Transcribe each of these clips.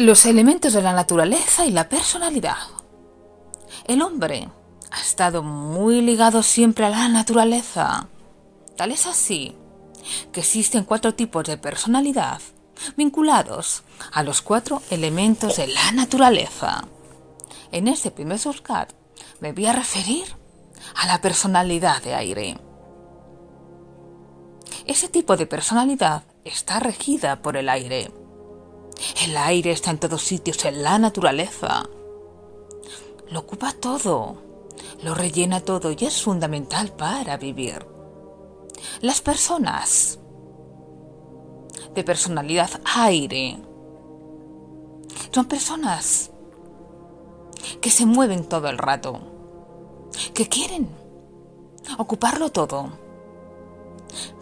Los elementos de la naturaleza y la personalidad. El hombre ha estado muy ligado siempre a la naturaleza. Tal es así que existen cuatro tipos de personalidad vinculados a los cuatro elementos de la naturaleza. En este primer subcat me voy a referir a la personalidad de aire. Ese tipo de personalidad está regida por el aire. El aire está en todos sitios en la naturaleza. Lo ocupa todo, lo rellena todo y es fundamental para vivir. Las personas de personalidad aire son personas que se mueven todo el rato, que quieren ocuparlo todo,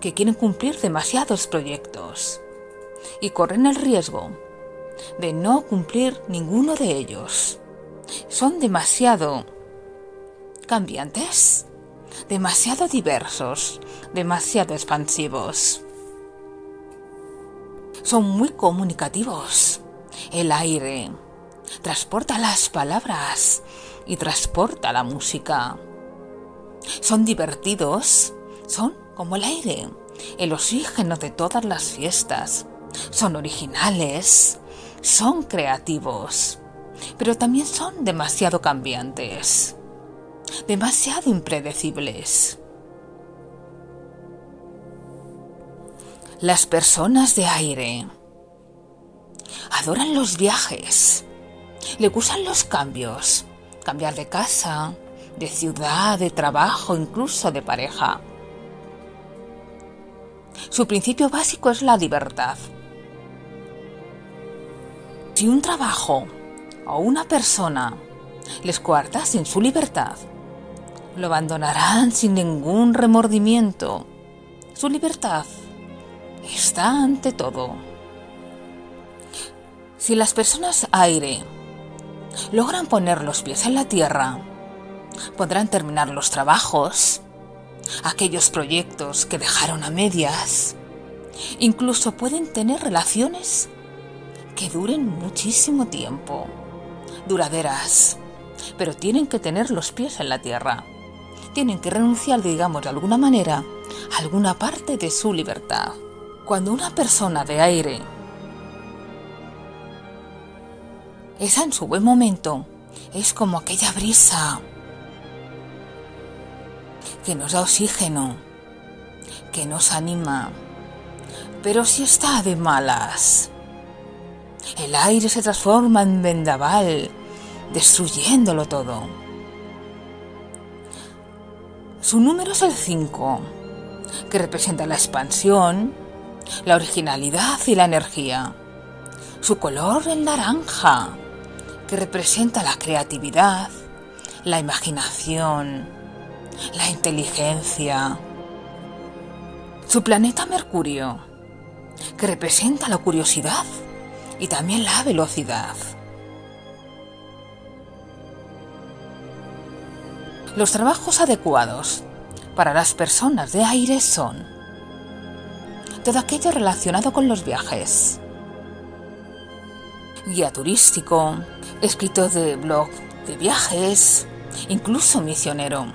que quieren cumplir demasiados proyectos y corren el riesgo de no cumplir ninguno de ellos. Son demasiado cambiantes, demasiado diversos, demasiado expansivos. Son muy comunicativos. El aire transporta las palabras y transporta la música. Son divertidos, son como el aire, el oxígeno de todas las fiestas. Son originales, son creativos, pero también son demasiado cambiantes, demasiado impredecibles. Las personas de aire adoran los viajes, le gustan los cambios, cambiar de casa, de ciudad, de trabajo, incluso de pareja. Su principio básico es la libertad. Si un trabajo o una persona les coarta sin su libertad, lo abandonarán sin ningún remordimiento. Su libertad está ante todo. Si las personas aire logran poner los pies en la tierra, podrán terminar los trabajos, aquellos proyectos que dejaron a medias, incluso pueden tener relaciones que duren muchísimo tiempo, duraderas, pero tienen que tener los pies en la tierra. Tienen que renunciar, digamos, de alguna manera, a alguna parte de su libertad. Cuando una persona de aire esa en su buen momento es como aquella brisa que nos da oxígeno, que nos anima. Pero si está de malas, el aire se transforma en vendaval, destruyéndolo todo. Su número es el 5, que representa la expansión, la originalidad y la energía. Su color el naranja, que representa la creatividad, la imaginación, la inteligencia. Su planeta Mercurio, que representa la curiosidad y también la velocidad. Los trabajos adecuados para las personas de aire son todo aquello relacionado con los viajes, guía turístico, escritor de blog de viajes, incluso misionero.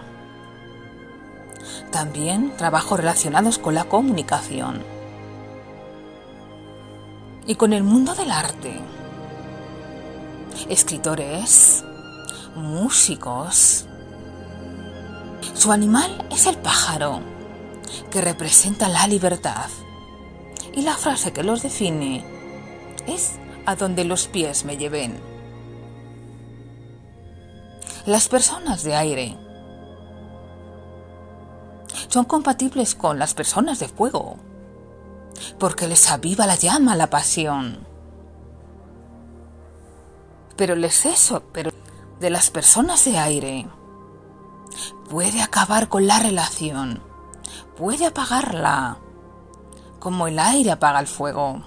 También trabajos relacionados con la comunicación y con el mundo del arte. Escritores, músicos. Su animal es el pájaro, que representa la libertad. Y la frase que los define es a donde los pies me lleven. Las personas de aire son compatibles con las personas de fuego, porque les aviva la llama, la pasión. Pero el exceso pero de las personas de aire puede acabar con la relación, puede apagarla, como el aire apaga el fuego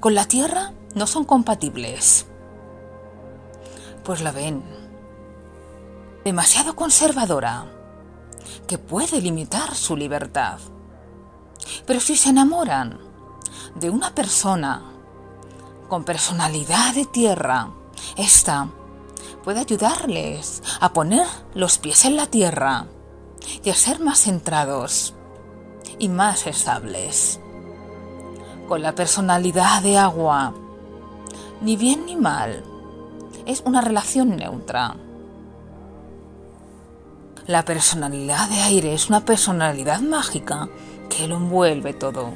con la Tierra no son compatibles. Pues la ven demasiado conservadora, que puede limitar su libertad. Pero si se enamoran de una persona con personalidad de tierra. Esta puede ayudarles a poner los pies en la tierra y a ser más centrados y más estables. Con la personalidad de agua, ni bien ni mal, es una relación neutra. La personalidad de aire es una personalidad mágica que lo envuelve todo.